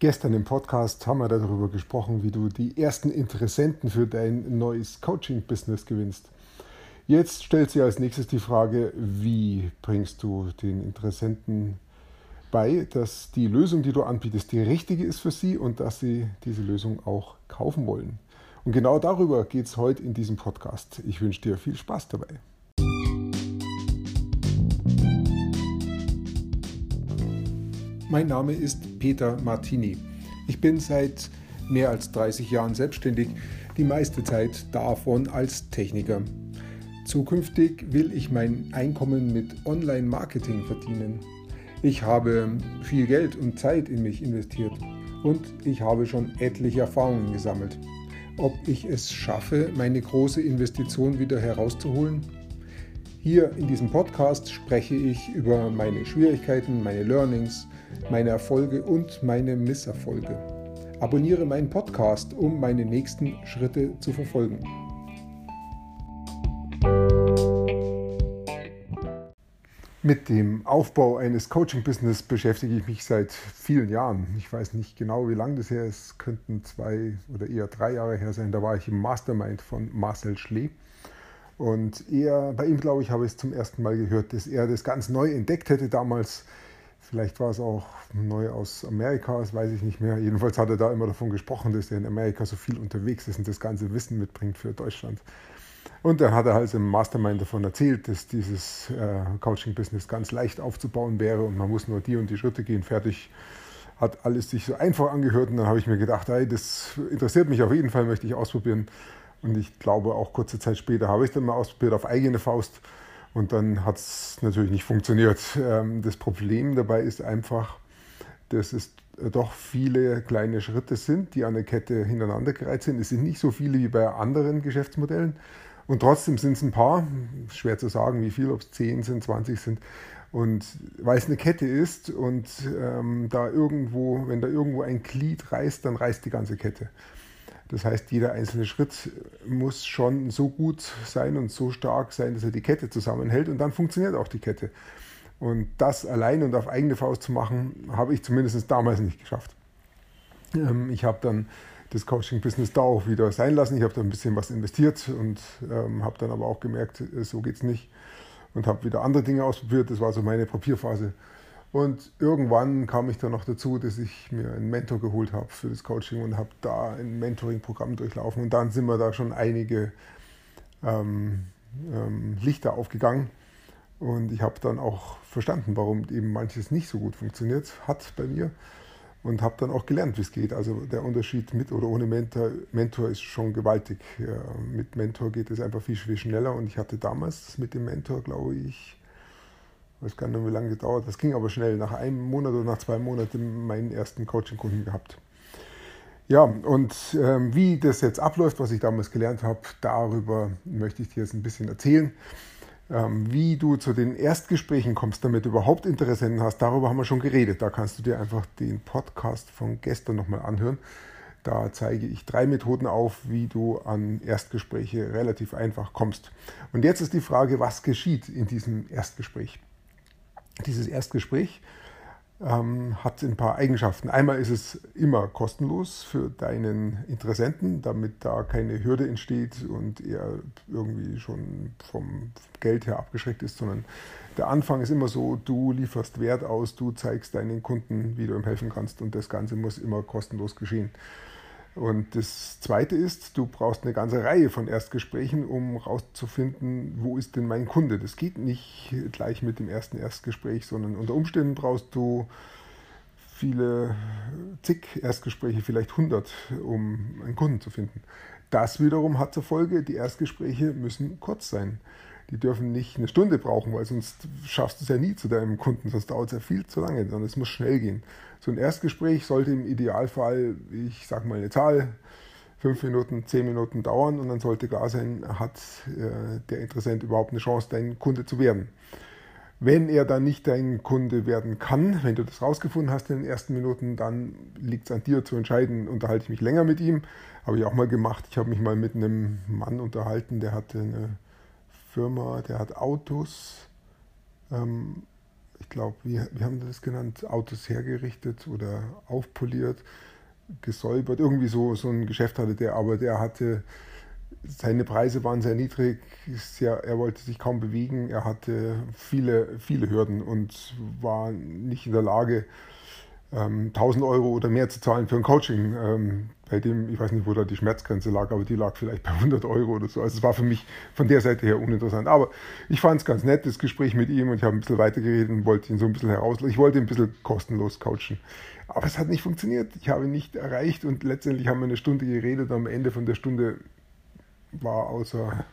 Gestern im Podcast haben wir darüber gesprochen, wie du die ersten Interessenten für dein neues Coaching-Business gewinnst. Jetzt stellt sich als nächstes die Frage, wie bringst du den Interessenten bei, dass die Lösung, die du anbietest, die richtige ist für sie und dass sie diese Lösung auch kaufen wollen. Und genau darüber geht es heute in diesem Podcast. Ich wünsche dir viel Spaß dabei. Mein Name ist Peter Martini. Ich bin seit mehr als 30 Jahren selbstständig, die meiste Zeit davon als Techniker. Zukünftig will ich mein Einkommen mit Online-Marketing verdienen. Ich habe viel Geld und Zeit in mich investiert und ich habe schon etliche Erfahrungen gesammelt. Ob ich es schaffe, meine große Investition wieder herauszuholen? Hier in diesem Podcast spreche ich über meine Schwierigkeiten, meine Learnings, meine Erfolge und meine Misserfolge. Abonniere meinen Podcast, um meine nächsten Schritte zu verfolgen. Mit dem Aufbau eines Coaching-Business beschäftige ich mich seit vielen Jahren. Ich weiß nicht genau, wie lange das her ist. Könnten zwei oder eher drei Jahre her sein. Da war ich im Mastermind von Marcel Schlee. Und er, bei ihm, glaube ich, habe ich es zum ersten Mal gehört, dass er das ganz neu entdeckt hätte damals. Vielleicht war es auch neu aus Amerika, das weiß ich nicht mehr. Jedenfalls hat er da immer davon gesprochen, dass er in Amerika so viel unterwegs ist und das ganze Wissen mitbringt für Deutschland. Und dann hat er halt im Mastermind davon erzählt, dass dieses äh, Coaching-Business ganz leicht aufzubauen wäre und man muss nur die und die Schritte gehen, fertig. Hat alles sich so einfach angehört und dann habe ich mir gedacht, ey, das interessiert mich auf jeden Fall, möchte ich ausprobieren. Und ich glaube, auch kurze Zeit später habe ich dann mal ausprobiert auf eigene Faust. Und dann hat es natürlich nicht funktioniert. Ähm, das Problem dabei ist einfach, dass es doch viele kleine Schritte sind, die an der Kette hintereinander gereiht sind. Es sind nicht so viele wie bei anderen Geschäftsmodellen. Und trotzdem sind es ein paar, schwer zu sagen, wie viel, ob es 10 sind, 20 sind. Und weil es eine Kette ist und ähm, da irgendwo, wenn da irgendwo ein Glied reißt, dann reißt die ganze Kette. Das heißt, jeder einzelne Schritt muss schon so gut sein und so stark sein, dass er die Kette zusammenhält und dann funktioniert auch die Kette. Und das allein und auf eigene Faust zu machen, habe ich zumindest damals nicht geschafft. Ähm, ich habe dann das Coaching-Business da auch wieder sein lassen. Ich habe da ein bisschen was investiert und ähm, habe dann aber auch gemerkt, äh, so geht es nicht. Und habe wieder andere Dinge ausprobiert. Das war so meine Papierphase. Und irgendwann kam ich dann noch dazu, dass ich mir einen Mentor geholt habe für das Coaching und habe da ein Mentoring-Programm durchlaufen. Und dann sind mir da schon einige ähm, ähm, Lichter aufgegangen. Und ich habe dann auch verstanden, warum eben manches nicht so gut funktioniert hat bei mir. Und habe dann auch gelernt, wie es geht. Also der Unterschied mit oder ohne Mentor, Mentor ist schon gewaltig. Ja, mit Mentor geht es einfach viel, viel schneller. Und ich hatte damals mit dem Mentor, glaube ich, ich weiß gar nicht, wie lange gedauert. Das ging aber schnell. Nach einem Monat oder nach zwei Monaten meinen ersten Coaching-Kunden gehabt. Ja, und ähm, wie das jetzt abläuft, was ich damals gelernt habe, darüber möchte ich dir jetzt ein bisschen erzählen. Ähm, wie du zu den Erstgesprächen kommst, damit du überhaupt Interessenten hast, darüber haben wir schon geredet. Da kannst du dir einfach den Podcast von gestern nochmal anhören. Da zeige ich drei Methoden auf, wie du an Erstgespräche relativ einfach kommst. Und jetzt ist die Frage, was geschieht in diesem Erstgespräch? Dieses Erstgespräch ähm, hat ein paar Eigenschaften. Einmal ist es immer kostenlos für deinen Interessenten, damit da keine Hürde entsteht und er irgendwie schon vom Geld her abgeschreckt ist, sondern der Anfang ist immer so, du lieferst Wert aus, du zeigst deinen Kunden, wie du ihm helfen kannst und das Ganze muss immer kostenlos geschehen. Und das Zweite ist, du brauchst eine ganze Reihe von Erstgesprächen, um herauszufinden, wo ist denn mein Kunde. Das geht nicht gleich mit dem ersten Erstgespräch, sondern unter Umständen brauchst du viele, zig Erstgespräche, vielleicht 100, um einen Kunden zu finden. Das wiederum hat zur Folge, die Erstgespräche müssen kurz sein. Die dürfen nicht eine Stunde brauchen, weil sonst schaffst du es ja nie zu deinem Kunden, sonst dauert es ja viel zu lange, sondern es muss schnell gehen. So ein Erstgespräch sollte im Idealfall, ich sage mal eine Zahl, fünf Minuten, zehn Minuten dauern und dann sollte klar sein, hat äh, der Interessent überhaupt eine Chance, dein Kunde zu werden. Wenn er dann nicht dein Kunde werden kann, wenn du das rausgefunden hast in den ersten Minuten, dann liegt es an dir zu entscheiden, unterhalte ich mich länger mit ihm. Habe ich auch mal gemacht. Ich habe mich mal mit einem Mann unterhalten, der hatte eine Firma, der hat Autos, ähm, ich glaube, wie, wie haben das genannt, Autos hergerichtet oder aufpoliert, gesäubert. Irgendwie so, so ein Geschäft hatte der, aber der hatte, seine Preise waren sehr niedrig, sehr, er wollte sich kaum bewegen, er hatte viele, viele Hürden und war nicht in der Lage, 1000 ähm, Euro oder mehr zu zahlen für ein Coaching, ähm, bei dem, ich weiß nicht, wo da die Schmerzgrenze lag, aber die lag vielleicht bei 100 Euro oder so. Also es war für mich von der Seite her uninteressant. Aber ich fand es ganz nett, das Gespräch mit ihm und ich habe ein bisschen weitergeredet und wollte ihn so ein bisschen herauslassen. Ich wollte ihn ein bisschen kostenlos coachen. Aber es hat nicht funktioniert. Ich habe ihn nicht erreicht und letztendlich haben wir eine Stunde geredet. Am Ende von der Stunde war außer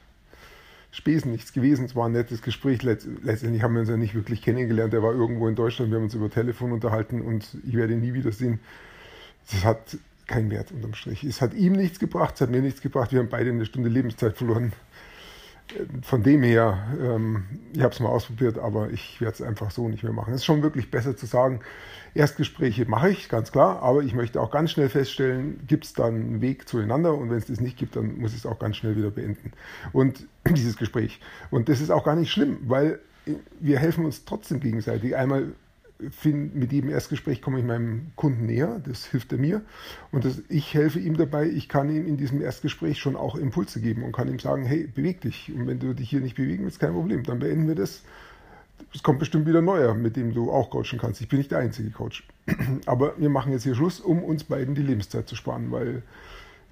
Spesen nichts gewesen. Es war ein nettes Gespräch. Letztendlich haben wir uns ja nicht wirklich kennengelernt. Er war irgendwo in Deutschland. Wir haben uns über Telefon unterhalten und ich werde ihn nie wiedersehen. Das hat keinen Wert unterm Strich. Es hat ihm nichts gebracht, es hat mir nichts gebracht. Wir haben beide eine Stunde Lebenszeit verloren. Von dem her, ähm, ich habe es mal ausprobiert, aber ich werde es einfach so nicht mehr machen. Es ist schon wirklich besser zu sagen, Erstgespräche mache ich, ganz klar, aber ich möchte auch ganz schnell feststellen, gibt es dann einen Weg zueinander und wenn es das nicht gibt, dann muss ich es auch ganz schnell wieder beenden. Und dieses Gespräch. Und das ist auch gar nicht schlimm, weil wir helfen uns trotzdem gegenseitig. Einmal find, mit jedem Erstgespräch komme ich meinem Kunden näher, das hilft er mir. Und das, ich helfe ihm dabei, ich kann ihm in diesem Erstgespräch schon auch Impulse geben und kann ihm sagen, hey, beweg dich. Und wenn du dich hier nicht bewegen willst, kein Problem, dann beenden wir das. Es kommt bestimmt wieder neuer, mit dem du auch coachen kannst. Ich bin nicht der einzige Coach. Aber wir machen jetzt hier Schluss, um uns beiden die Lebenszeit zu sparen, weil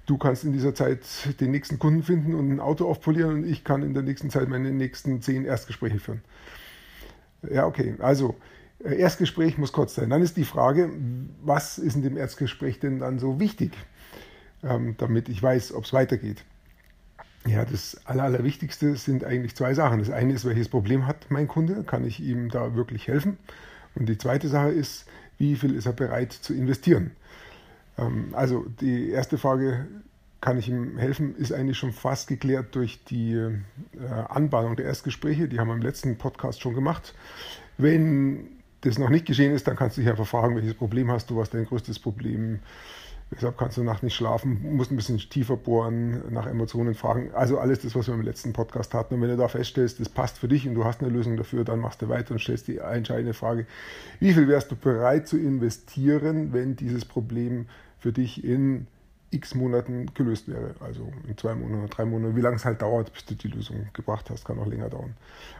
du kannst in dieser Zeit den nächsten Kunden finden und ein Auto aufpolieren und ich kann in der nächsten Zeit meine nächsten zehn Erstgespräche führen. Ja, okay. Also, Erstgespräch muss kurz sein. Dann ist die Frage, was ist in dem Erstgespräch denn dann so wichtig, ähm, damit ich weiß, ob es weitergeht. Ja, das Aller, Allerwichtigste sind eigentlich zwei Sachen. Das eine ist, welches Problem hat mein Kunde? Kann ich ihm da wirklich helfen? Und die zweite Sache ist, wie viel ist er bereit zu investieren? Ähm, also die erste Frage, kann ich ihm helfen, ist eigentlich schon fast geklärt durch die äh, Anbahnung der Erstgespräche. Die haben wir im letzten Podcast schon gemacht. Wenn das noch nicht geschehen ist, dann kannst du dich einfach fragen, welches Problem hast du, was dein größtes Problem Weshalb kannst du nachts nicht schlafen, musst ein bisschen tiefer bohren, nach Emotionen fragen. Also alles das, was wir im letzten Podcast hatten. Und wenn du da feststellst, das passt für dich und du hast eine Lösung dafür, dann machst du weiter und stellst die entscheidende Frage, wie viel wärst du bereit zu investieren, wenn dieses Problem für dich in x Monaten gelöst wäre. Also in zwei Monaten, drei Monaten, wie lange es halt dauert, bis du die Lösung gebracht hast, kann auch länger dauern.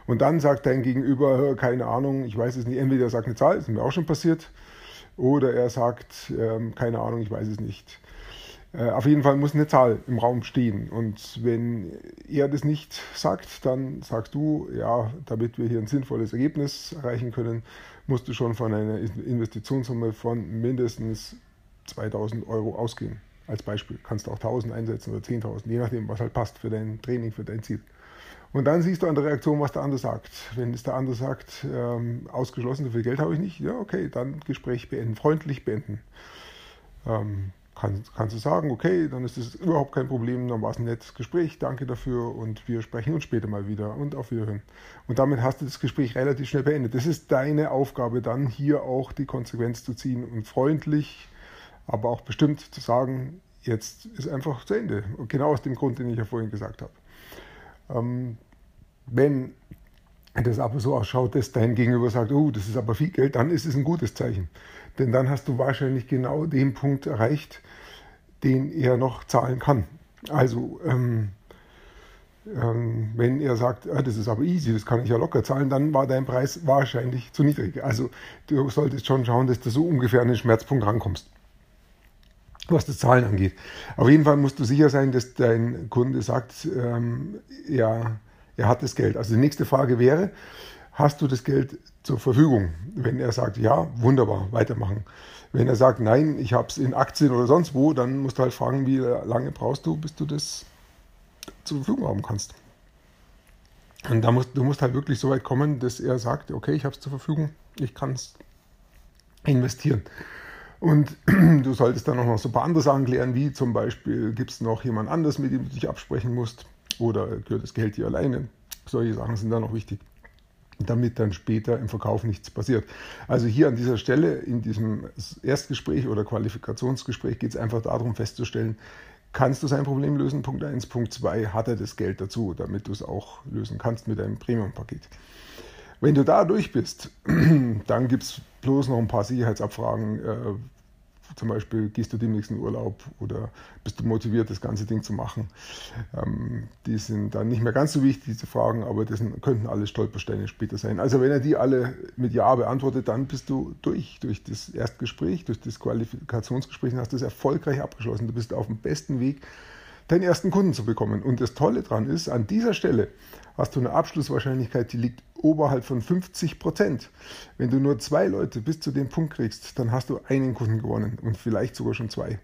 Und dann sagt dein Gegenüber, keine Ahnung, ich weiß es nicht, entweder er sagt eine Zahl, ist mir auch schon passiert, oder er sagt, ähm, keine Ahnung, ich weiß es nicht. Äh, auf jeden Fall muss eine Zahl im Raum stehen. Und wenn er das nicht sagt, dann sagst du, ja, damit wir hier ein sinnvolles Ergebnis erreichen können, musst du schon von einer Investitionssumme von mindestens 2000 Euro ausgehen als Beispiel. Kannst du auch 1000 einsetzen oder 10.000, je nachdem, was halt passt für dein Training, für dein Ziel. Und dann siehst du an der Reaktion, was der andere sagt. Wenn es der andere sagt, ähm, ausgeschlossen, so viel Geld habe ich nicht, ja, okay, dann Gespräch beenden, freundlich beenden. Ähm, kann, kannst du sagen, okay, dann ist das überhaupt kein Problem, dann war es ein nettes Gespräch, danke dafür und wir sprechen uns später mal wieder und auf Wiederhören. Und damit hast du das Gespräch relativ schnell beendet. Das ist deine Aufgabe, dann hier auch die Konsequenz zu ziehen und freundlich aber auch bestimmt zu sagen, jetzt ist einfach zu Ende. Und genau aus dem Grund, den ich ja vorhin gesagt habe. Ähm, wenn das aber so ausschaut, dass dein Gegenüber sagt, oh, das ist aber viel Geld, dann ist es ein gutes Zeichen. Denn dann hast du wahrscheinlich genau den Punkt erreicht, den er noch zahlen kann. Also, ähm, ähm, wenn er sagt, ah, das ist aber easy, das kann ich ja locker zahlen, dann war dein Preis wahrscheinlich zu niedrig. Also, du solltest schon schauen, dass du so ungefähr an den Schmerzpunkt rankommst was das Zahlen angeht. Auf jeden Fall musst du sicher sein, dass dein Kunde sagt, ähm, ja, er hat das Geld. Also die nächste Frage wäre, hast du das Geld zur Verfügung? Wenn er sagt, ja, wunderbar, weitermachen. Wenn er sagt, nein, ich habe es in Aktien oder sonst wo, dann musst du halt fragen, wie lange brauchst du, bis du das zur Verfügung haben kannst. Und da musst, du musst halt wirklich so weit kommen, dass er sagt, okay, ich habe es zur Verfügung, ich kann es investieren. Und du solltest dann auch noch so ein paar andere Sachen klären, wie zum Beispiel, gibt es noch jemand anders, mit dem du dich absprechen musst? Oder gehört das Geld dir alleine? Solche Sachen sind dann noch wichtig, damit dann später im Verkauf nichts passiert. Also hier an dieser Stelle, in diesem Erstgespräch oder Qualifikationsgespräch, geht es einfach darum festzustellen, kannst du sein Problem lösen? Punkt 1. Punkt 2, hat er das Geld dazu, damit du es auch lösen kannst mit einem Premium-Paket. Wenn du da durch bist, dann gibt es bloß noch ein paar Sicherheitsabfragen. Äh, zum Beispiel gehst du demnächst in Urlaub oder bist du motiviert, das ganze Ding zu machen. Ähm, die sind dann nicht mehr ganz so wichtig, diese Fragen, aber das könnten alle Stolpersteine später sein. Also wenn er die alle mit Ja beantwortet, dann bist du durch, durch das Erstgespräch, durch das Qualifikationsgespräch und hast das erfolgreich abgeschlossen. Du bist auf dem besten Weg, deinen ersten Kunden zu bekommen. Und das Tolle daran ist, an dieser Stelle hast du eine Abschlusswahrscheinlichkeit, die liegt oberhalb von 50 Prozent. Wenn du nur zwei Leute bis zu dem Punkt kriegst, dann hast du einen Kunden gewonnen und vielleicht sogar schon zwei.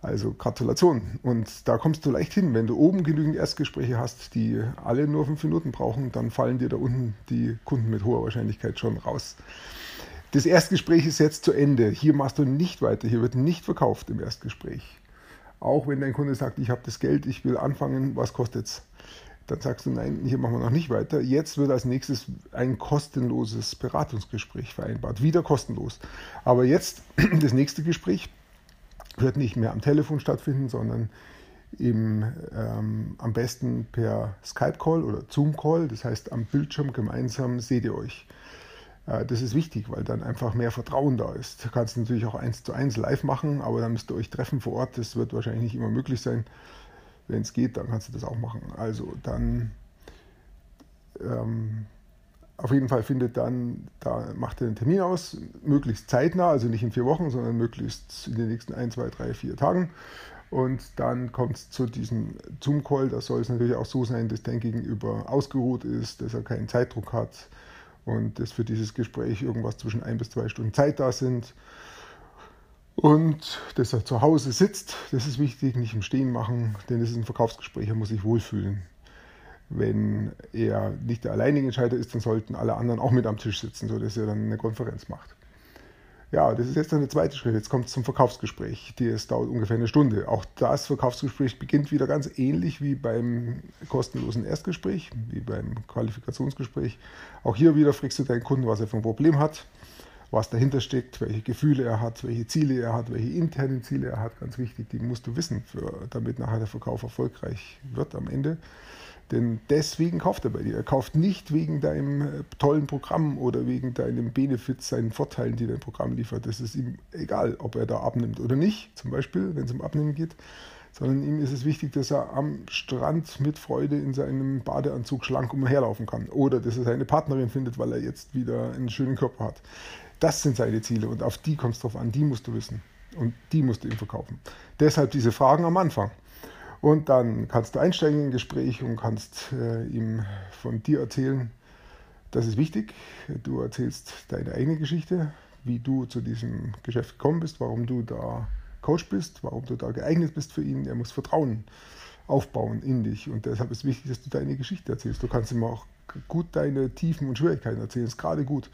Also Gratulation. Und da kommst du leicht hin. Wenn du oben genügend Erstgespräche hast, die alle nur fünf Minuten brauchen, dann fallen dir da unten die Kunden mit hoher Wahrscheinlichkeit schon raus. Das Erstgespräch ist jetzt zu Ende. Hier machst du nicht weiter. Hier wird nicht verkauft im Erstgespräch. Auch wenn dein Kunde sagt, ich habe das Geld, ich will anfangen, was kostet es? Dann sagst du, nein, hier machen wir noch nicht weiter. Jetzt wird als nächstes ein kostenloses Beratungsgespräch vereinbart. Wieder kostenlos. Aber jetzt, das nächste Gespräch wird nicht mehr am Telefon stattfinden, sondern im, ähm, am besten per Skype-Call oder Zoom-Call. Das heißt, am Bildschirm gemeinsam seht ihr euch. Äh, das ist wichtig, weil dann einfach mehr Vertrauen da ist. Du kannst natürlich auch eins zu eins live machen, aber dann müsst ihr euch treffen vor Ort. Das wird wahrscheinlich nicht immer möglich sein. Wenn es geht, dann kannst du das auch machen. Also dann ähm, auf jeden Fall findet dann, da macht er einen Termin aus, möglichst zeitnah, also nicht in vier Wochen, sondern möglichst in den nächsten ein, zwei, drei, vier Tagen. Und dann kommt es zu diesem Zoom-Call. Da soll es natürlich auch so sein, dass dein Gegenüber ausgeruht ist, dass er keinen Zeitdruck hat und dass für dieses Gespräch irgendwas zwischen ein bis zwei Stunden Zeit da sind. Und dass er zu Hause sitzt, das ist wichtig, nicht im Stehen machen, denn es ist ein Verkaufsgespräch, er muss sich wohlfühlen. Wenn er nicht der alleinige Entscheider ist, dann sollten alle anderen auch mit am Tisch sitzen, sodass er dann eine Konferenz macht. Ja, das ist jetzt dann der zweite Schritt. Jetzt kommt es zum Verkaufsgespräch. Das dauert ungefähr eine Stunde. Auch das Verkaufsgespräch beginnt wieder ganz ähnlich wie beim kostenlosen Erstgespräch, wie beim Qualifikationsgespräch. Auch hier wieder fragst du deinen Kunden, was er für ein Problem hat was dahinter steckt, welche Gefühle er hat, welche Ziele er hat, welche internen Ziele er hat. Ganz wichtig, die musst du wissen, für, damit nachher der Verkauf erfolgreich wird am Ende. Denn deswegen kauft er bei dir. Er kauft nicht wegen deinem äh, tollen Programm oder wegen deinem Benefits, seinen Vorteilen, die dein Programm liefert. Das ist ihm egal, ob er da abnimmt oder nicht, zum Beispiel, wenn es um Abnehmen geht. Sondern ihm ist es wichtig, dass er am Strand mit Freude in seinem Badeanzug schlank umherlaufen kann. Oder dass er seine Partnerin findet, weil er jetzt wieder einen schönen Körper hat. Das sind seine Ziele und auf die kommt es drauf an, die musst du wissen und die musst du ihm verkaufen. Deshalb diese Fragen am Anfang. Und dann kannst du einsteigen in ein Gespräch und kannst äh, ihm von dir erzählen. Das ist wichtig. Du erzählst deine eigene Geschichte, wie du zu diesem Geschäft gekommen bist, warum du da Coach bist, warum du da geeignet bist für ihn. Er muss Vertrauen aufbauen in dich. Und deshalb ist wichtig, dass du deine Geschichte erzählst. Du kannst ihm auch gut deine Tiefen und Schwierigkeiten erzählen. Ist gerade gut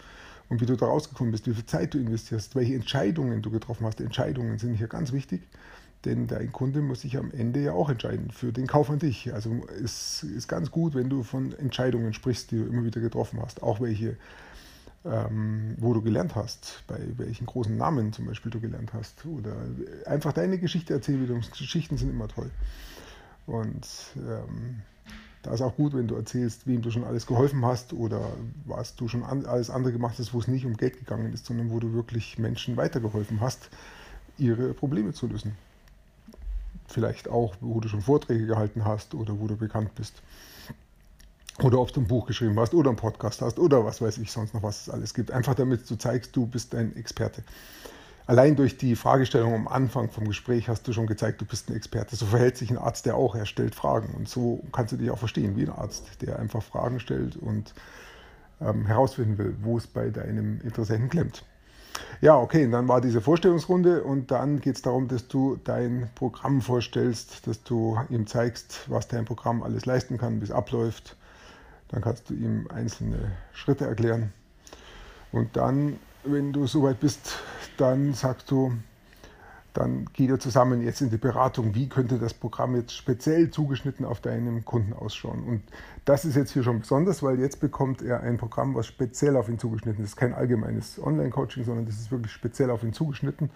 und wie du da rausgekommen bist, wie viel Zeit du investierst, welche Entscheidungen du getroffen hast. Entscheidungen sind hier ganz wichtig, denn dein Kunde muss sich am Ende ja auch entscheiden für den Kauf an dich. Also es ist ganz gut, wenn du von Entscheidungen sprichst, die du immer wieder getroffen hast, auch welche, ähm, wo du gelernt hast, bei welchen großen Namen zum Beispiel du gelernt hast oder einfach deine Geschichte erzählen. Geschichten sind immer toll. Und ähm, da ist auch gut, wenn du erzählst, wem du schon alles geholfen hast oder was du schon alles andere gemacht hast, wo es nicht um Geld gegangen ist, sondern wo du wirklich Menschen weitergeholfen hast, ihre Probleme zu lösen. Vielleicht auch, wo du schon Vorträge gehalten hast oder wo du bekannt bist. Oder ob du ein Buch geschrieben hast oder einen Podcast hast oder was weiß ich sonst noch, was es alles gibt. Einfach damit du zeigst, du bist ein Experte. Allein durch die Fragestellung am Anfang vom Gespräch hast du schon gezeigt, du bist ein Experte. So verhält sich ein Arzt, der auch, er stellt Fragen. Und so kannst du dich auch verstehen wie ein Arzt, der einfach Fragen stellt und ähm, herausfinden will, wo es bei deinem Interessenten klemmt. Ja, okay, und dann war diese Vorstellungsrunde und dann geht es darum, dass du dein Programm vorstellst, dass du ihm zeigst, was dein Programm alles leisten kann, wie es abläuft. Dann kannst du ihm einzelne Schritte erklären. Und dann wenn du soweit bist, dann sagst du, dann geht ihr zusammen jetzt in die Beratung, wie könnte das Programm jetzt speziell zugeschnitten auf deinen Kunden ausschauen. Und das ist jetzt hier schon besonders, weil jetzt bekommt er ein Programm, was speziell auf ihn zugeschnitten ist. Kein allgemeines Online-Coaching, sondern das ist wirklich speziell auf ihn zugeschnitten.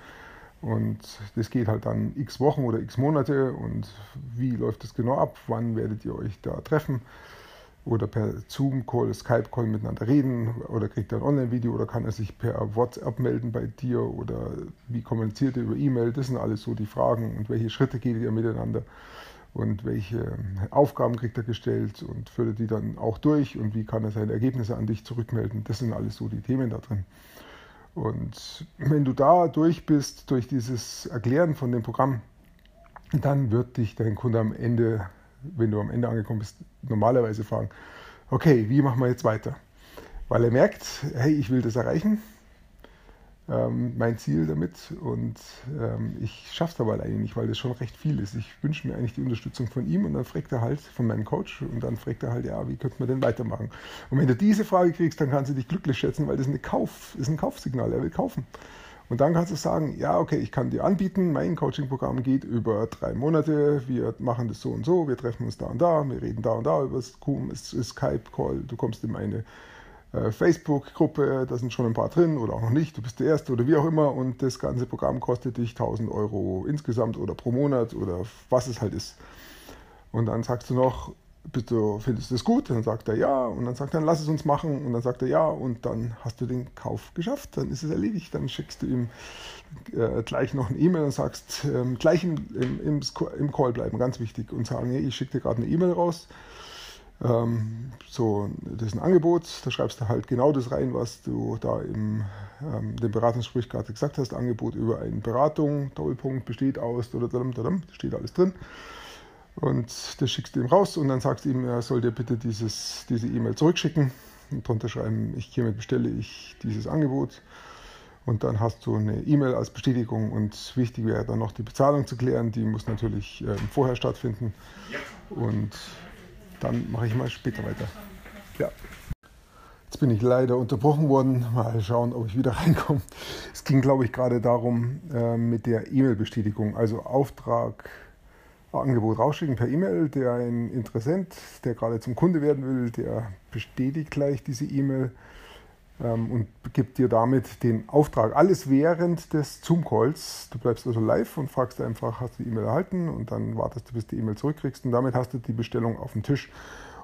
Und das geht halt dann x Wochen oder x Monate. Und wie läuft das genau ab? Wann werdet ihr euch da treffen? Oder per Zoom-Call, Skype-Call miteinander reden oder kriegt er ein Online-Video oder kann er sich per WhatsApp melden bei dir oder wie kommuniziert er über E-Mail? Das sind alles so die Fragen und welche Schritte geht ihr miteinander und welche Aufgaben kriegt er gestellt und führt er die dann auch durch und wie kann er seine Ergebnisse an dich zurückmelden? Das sind alles so die Themen da drin. Und wenn du da durch bist, durch dieses Erklären von dem Programm, dann wird dich dein Kunde am Ende wenn du am Ende angekommen bist, normalerweise fragen, okay, wie machen wir jetzt weiter? Weil er merkt, hey, ich will das erreichen, ähm, mein Ziel damit und ähm, ich schaffe es aber alleine nicht, weil das schon recht viel ist. Ich wünsche mir eigentlich die Unterstützung von ihm und dann fragt er halt von meinem Coach und dann fragt er halt, ja, wie könnte man denn weitermachen? Und wenn du diese Frage kriegst, dann kannst du dich glücklich schätzen, weil das eine Kauf, ist ein Kaufsignal, er will kaufen. Und dann kannst du sagen, ja, okay, ich kann dir anbieten, mein Coaching-Programm geht über drei Monate, wir machen das so und so, wir treffen uns da und da, wir reden da und da über Skype-Call, du kommst in meine äh, Facebook-Gruppe, da sind schon ein paar drin oder auch noch nicht, du bist der Erste oder wie auch immer und das ganze Programm kostet dich 1000 Euro insgesamt oder pro Monat oder was es halt ist. Und dann sagst du noch, bist du, findest du das gut? Dann sagt er ja. Und dann sagt er, lass es uns machen. Und dann sagt er ja. Und dann hast du den Kauf geschafft, dann ist es erledigt, dann schickst du ihm äh, gleich noch eine E-Mail und sagst, ähm, gleich im, im, im, Call bleiben, ganz wichtig. Und sagen, hey, ich schicke dir gerade eine E-Mail raus, ähm, so, das ist ein Angebot, da schreibst du halt genau das rein, was du da im ähm, dem Beratungsgespräch gerade gesagt hast, Angebot über eine Beratung, Doppelpunkt. Besteht aus, oder steht alles drin. Und das schickst du ihm raus und dann sagst du ihm, er soll dir bitte dieses, diese E-Mail zurückschicken und drunter schreiben, ich hiermit bestelle ich dieses Angebot. Und dann hast du eine E-Mail als Bestätigung und wichtig wäre dann noch die Bezahlung zu klären. Die muss natürlich äh, vorher stattfinden. Und dann mache ich mal später weiter. Ja. Jetzt bin ich leider unterbrochen worden. Mal schauen, ob ich wieder reinkomme. Es ging, glaube ich, gerade darum äh, mit der E-Mail-Bestätigung. Also Auftrag Angebot rausschicken per E-Mail. Der ein Interessent, der gerade zum Kunde werden will, der bestätigt gleich diese E-Mail ähm, und gibt dir damit den Auftrag. Alles während des Zoom-Calls. Du bleibst also live und fragst einfach, hast du die E-Mail erhalten? Und dann wartest du, bis du die E-Mail zurückkriegst. Und damit hast du die Bestellung auf dem Tisch.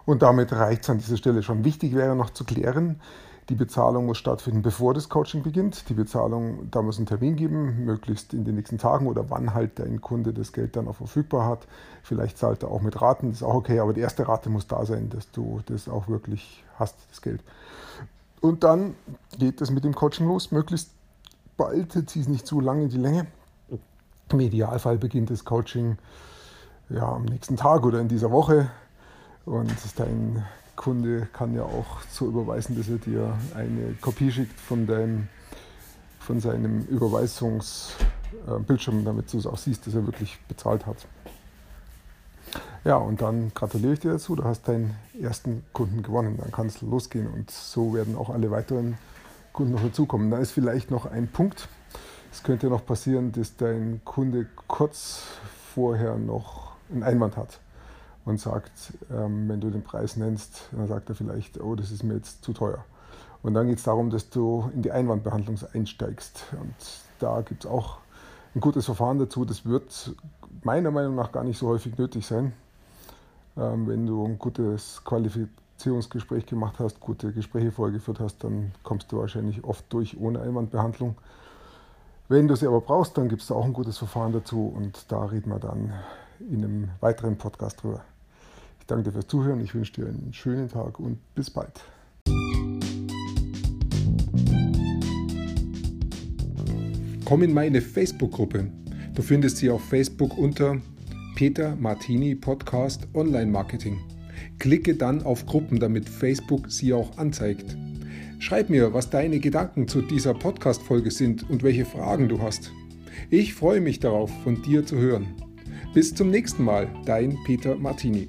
Und damit reicht es an dieser Stelle schon. Wichtig wäre noch zu klären, die Bezahlung muss stattfinden, bevor das Coaching beginnt. Die Bezahlung, da muss einen Termin geben, möglichst in den nächsten Tagen oder wann halt dein Kunde das Geld dann auch verfügbar hat. Vielleicht zahlt er auch mit Raten, das ist auch okay, aber die erste Rate muss da sein, dass du das auch wirklich hast, das Geld. Und dann geht es mit dem Coaching los, möglichst bald, zieh es nicht zu lange in die Länge. Im Idealfall beginnt das Coaching ja, am nächsten Tag oder in dieser Woche und dein Kunde kann ja auch so überweisen, dass er dir eine Kopie schickt von, deinem, von seinem Überweisungsbildschirm, damit du es auch siehst, dass er wirklich bezahlt hat. Ja, und dann gratuliere ich dir dazu, du hast deinen ersten Kunden gewonnen. Dann kann es losgehen und so werden auch alle weiteren Kunden noch dazukommen. Da ist vielleicht noch ein Punkt. Es könnte noch passieren, dass dein Kunde kurz vorher noch einen Einwand hat und sagt, ähm, wenn du den Preis nennst, dann sagt er vielleicht, oh, das ist mir jetzt zu teuer. Und dann geht es darum, dass du in die Einwandbehandlung einsteigst. Und da gibt es auch ein gutes Verfahren dazu. Das wird meiner Meinung nach gar nicht so häufig nötig sein. Ähm, wenn du ein gutes Qualifizierungsgespräch gemacht hast, gute Gespräche vorgeführt hast, dann kommst du wahrscheinlich oft durch ohne Einwandbehandlung. Wenn du sie aber brauchst, dann gibt es auch ein gutes Verfahren dazu und da reden wir dann in einem weiteren Podcast drüber. Ich danke dir fürs Zuhören, ich wünsche dir einen schönen Tag und bis bald. Komm in meine Facebook-Gruppe. Du findest sie auf Facebook unter Peter Martini Podcast Online Marketing. Klicke dann auf Gruppen, damit Facebook sie auch anzeigt. Schreib mir, was deine Gedanken zu dieser Podcast-Folge sind und welche Fragen du hast. Ich freue mich darauf, von dir zu hören. Bis zum nächsten Mal, dein Peter Martini.